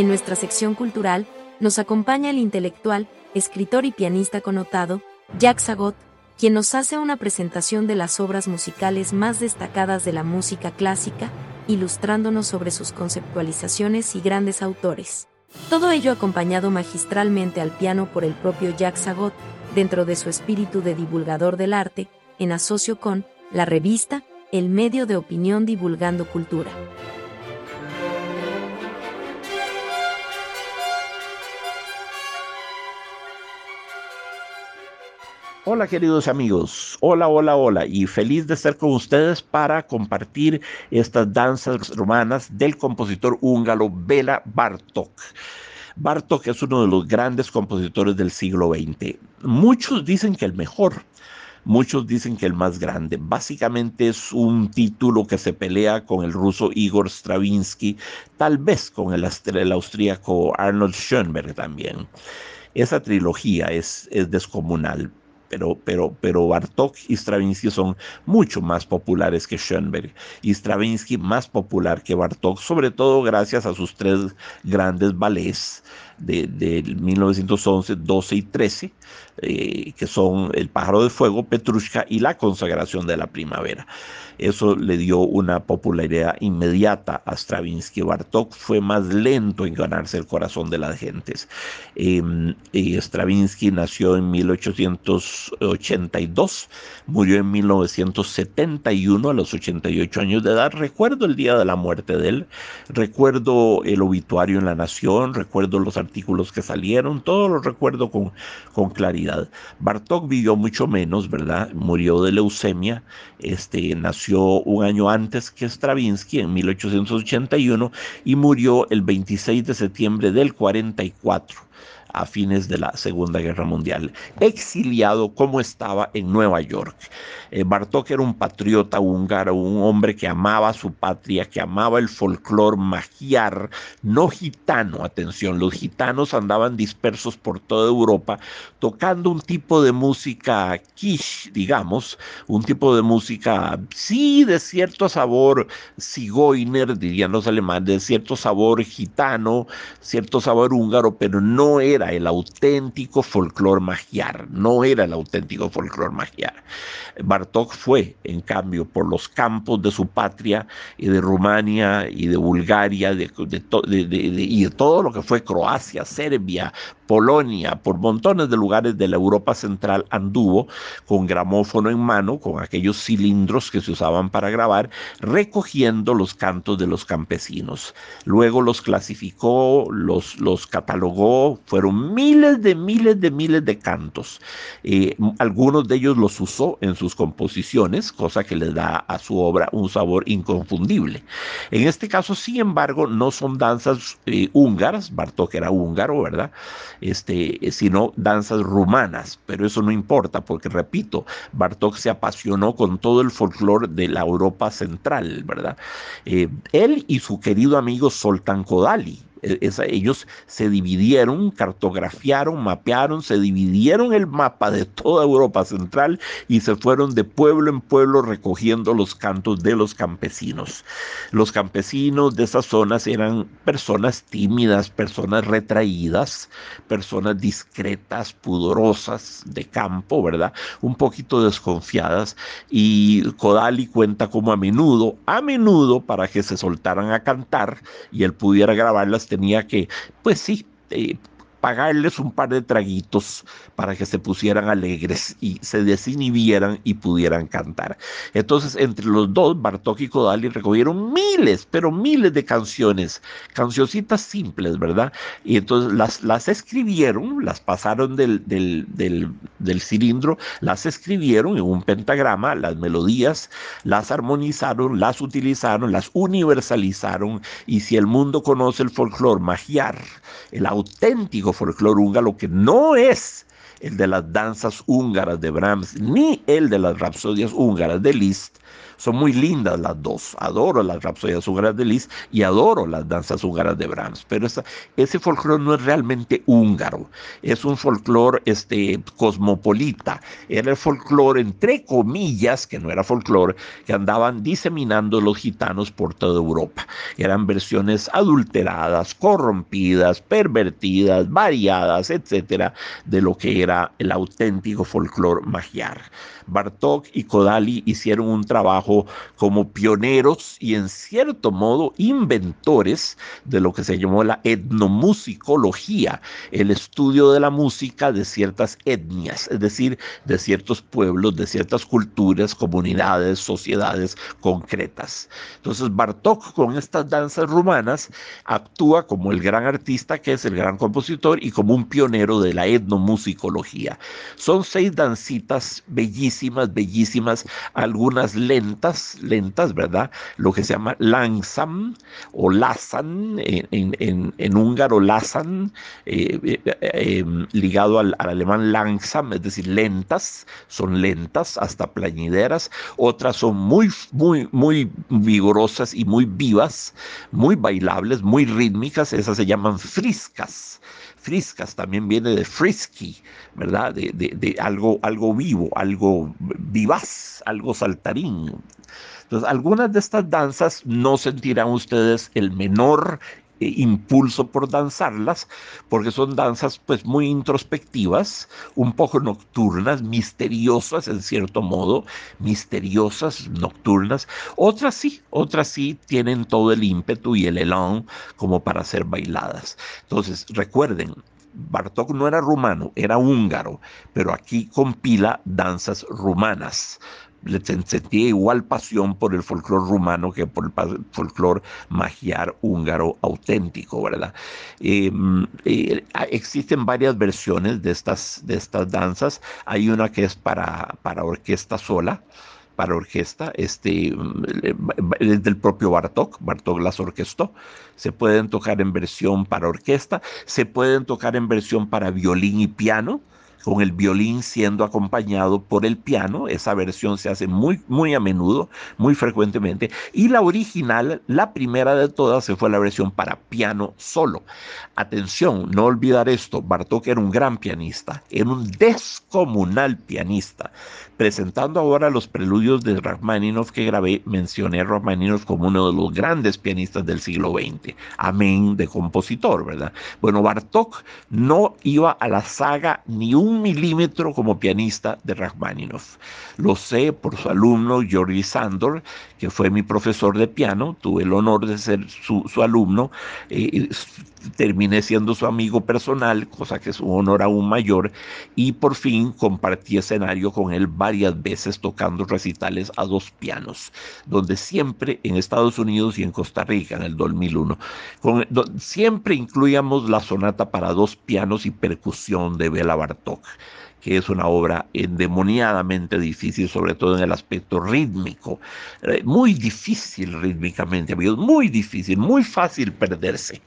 En nuestra sección cultural, nos acompaña el intelectual, escritor y pianista connotado, Jacques Sagot, quien nos hace una presentación de las obras musicales más destacadas de la música clásica, ilustrándonos sobre sus conceptualizaciones y grandes autores. Todo ello acompañado magistralmente al piano por el propio Jacques Sagot, dentro de su espíritu de divulgador del arte, en asocio con la revista, el medio de opinión divulgando cultura. Hola queridos amigos, hola, hola, hola, y feliz de estar con ustedes para compartir estas danzas romanas del compositor húngaro Bela Bartok. Bartok es uno de los grandes compositores del siglo XX. Muchos dicen que el mejor, muchos dicen que el más grande. Básicamente es un título que se pelea con el ruso Igor Stravinsky, tal vez con el, el austríaco Arnold Schoenberg también. Esa trilogía es, es descomunal pero, pero, pero Bartok y Stravinsky son mucho más populares que Schoenberg. Y Stravinsky más popular que Bartok, sobre todo gracias a sus tres grandes ballets de, de 1911, 12 y 13, eh, que son El pájaro de fuego, Petrushka y La consagración de la primavera. Eso le dio una popularidad inmediata a Stravinsky. Bartok fue más lento en ganarse el corazón de las gentes. Em, Stravinsky nació en 1882, murió en 1971 a los 88 años de edad. Recuerdo el día de la muerte de él, recuerdo el obituario en La Nación, recuerdo los artículos que salieron, todo lo recuerdo con, con claridad. Bartok vivió mucho menos, ¿verdad? Murió de leucemia, este, nació un año antes que Stravinsky, en 1881, y murió el 26 de septiembre del 44 a fines de la Segunda Guerra Mundial, exiliado como estaba en Nueva York. Eh, Bartók era un patriota húngaro, un hombre que amaba su patria, que amaba el folclore magiar, no gitano, atención, los gitanos andaban dispersos por toda Europa tocando un tipo de música quiche, digamos, un tipo de música, sí, de cierto sabor sigoiner, dirían los alemanes, de cierto sabor gitano, cierto sabor húngaro, pero no era el auténtico folclore magiar, no era el auténtico folclore magiar. Bartók fue, en cambio, por los campos de su patria y de Rumania y de Bulgaria de, y de todo lo que fue Croacia, Serbia, Polonia, por montones de lugares de la Europa Central anduvo con gramófono en mano, con aquellos cilindros que se usaban para grabar, recogiendo los cantos de los campesinos. Luego los clasificó, los, los catalogó, fueron miles de miles de miles de cantos. Eh, algunos de ellos los usó en sus composiciones, cosa que le da a su obra un sabor inconfundible. En este caso, sin embargo, no son danzas eh, húngaras, Bartók era húngaro, ¿verdad? Este, sino danzas rumanas, pero eso no importa porque, repito, Bartók se apasionó con todo el folclore de la Europa central, ¿verdad? Eh, él y su querido amigo Soltán Kodali, e, ellos se dividieron, cartografiaron, mapearon, se dividieron el mapa de toda Europa Central y se fueron de pueblo en pueblo recogiendo los cantos de los campesinos. Los campesinos de esas zonas eran personas tímidas, personas retraídas, personas discretas, pudorosas de campo, ¿verdad? Un poquito desconfiadas y Kodali cuenta como a menudo, a menudo para que se soltaran a cantar y él pudiera grabarlas tenía que, pues sí, eh, pagarles un par de traguitos para que se pusieran alegres y se desinhibieran y pudieran cantar. Entonces, entre los dos, Bartok y Kodali recogieron miles, pero miles de canciones, cancioncitas simples, ¿verdad? Y entonces las, las escribieron, las pasaron del, del, del cilindro, las escribieron en un pentagrama, las melodías, las armonizaron, las utilizaron, las universalizaron, y si el mundo conoce el folclore magiar, el auténtico folclore húngaro que no es el de las danzas húngaras de Brahms, ni el de las rapsodias húngaras de Liszt, Son muy lindas las dos. Adoro las rapsodias húngaras de Liszt y adoro las danzas húngaras de Brahms. Pero ese folclore no es realmente húngaro. Es un folclore este, cosmopolita. Era el folclore, entre comillas, que no era folclore, que andaban diseminando los gitanos por toda Europa. Eran versiones adulteradas, corrompidas, pervertidas, variadas, etcétera, de lo que era el auténtico folclore magiar. Bartok y Kodali hicieron un trabajo como pioneros y en cierto modo inventores de lo que se llamó la etnomusicología, el estudio de la música de ciertas etnias, es decir, de ciertos pueblos, de ciertas culturas, comunidades, sociedades concretas. Entonces Bartok con estas danzas rumanas actúa como el gran artista que es el gran compositor y como un pionero de la etnomusicología. Son seis dancitas bellísimas bellísimas, algunas lentas, lentas, ¿verdad? Lo que se llama langsam o lasan, en, húngaro lasan, eh, eh, eh, ligado al, alemán langsam, es decir, lentas, son lentas, hasta plañideras, otras son muy, muy, muy vigorosas y muy vivas, muy bailables, muy rítmicas, esas se llaman friscas friscas también viene de frisky, ¿verdad? De, algo, algo vivo, algo vivaz, algo saltarín. Entonces, algunas de estas danzas no sentirán ustedes el menor impulso por danzarlas, porque son danzas pues muy introspectivas, un poco nocturnas, misteriosas en cierto modo, misteriosas, nocturnas. Otras sí, otras sí tienen todo el ímpetu y el elán como para ser bailadas. Entonces, recuerden, Bartok no era rumano, era húngaro, pero aquí compila danzas rumanas sentía igual pasión por el folclore rumano que por el folclore magiar húngaro auténtico, ¿verdad? Em, eh, existen varias versiones de estas, de estas danzas. Hay una que es para, para orquesta sola, para orquesta, este, es del propio Bartok, Bartok las orquestó, se pueden tocar en versión para orquesta, se pueden tocar en versión para violín y piano, con el violín siendo acompañado por el piano. Esa versión se hace muy, muy a menudo, muy frecuentemente. Y la original, la primera de todas, se fue la versión para piano solo. Atención, no olvidar esto, Bartók era un gran pianista, era un descomunal pianista. Presentando ahora los preludios de Rachmaninoff que grabé, mencioné a Rachmaninoff como uno de los grandes pianistas del siglo XX. Amén de compositor, ¿verdad? Bueno, Bartók no iba a la saga ni un milímetro como pianista de Rachmaninoff. Lo sé por su alumno Georgi Sandor, que fue mi profesor de piano, tuve el honor de ser su, alumno, eh, terminé siendo su amigo personal, cosa que es un honor aún mayor, y por fin compartí escenario con él varias veces tocando recitales a dos pianos, donde siempre en Estados Unidos y en Costa Rica en el 2001, siempre incluíamos la sonata para dos pianos y percusión de Bela Bartok que es una obra endemoniadamente difícil, sobre todo en el aspecto rítmico. Eh, muy difícil rítmicamente, amigos, muy difícil, muy fácil perderse,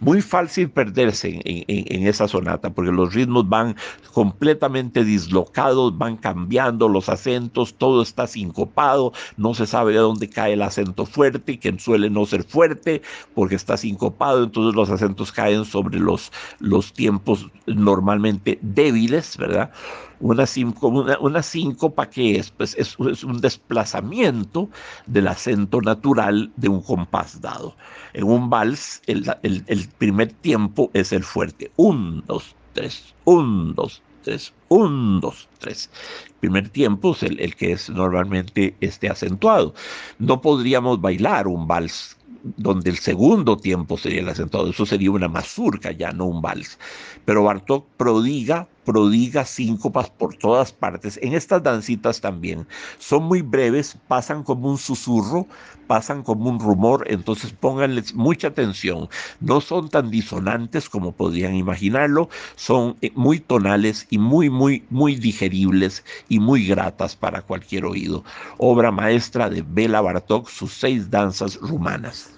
muy fácil perderse en, esa sonata, porque los ritmos van completamente dislocados, van cambiando los acentos, todo está sincopado, no se sabe de dónde cae el acento fuerte, que suele no ser fuerte, porque está sincopado, entonces los acentos caen sobre los, los tiempos normalmente débiles, ¿verdad? Una, una, una síncopa que es, pues, es, un desplazamiento del acento natural de un compás dado. En un vals, el, primer tiempo es el fuerte. Un, dos, tres, un, dos, tres, un, dos, tres. El primer tiempo es el, el, que es normalmente este acentuado. No podríamos bailar un vals donde el segundo tiempo sería el acentuado. Eso sería una mazurca, ya no un vals. Pero Bartok prodiga prodiga síncopas por todas partes. En estas dancitas también son muy breves, pasan como un susurro, pasan como un rumor, entonces pónganles mucha atención. No son tan disonantes como podrían imaginarlo, son eh, muy tonales y muy, muy, muy digeribles y muy gratas para cualquier oído. Obra maestra de Bela Bartok, sus seis danzas rumanas.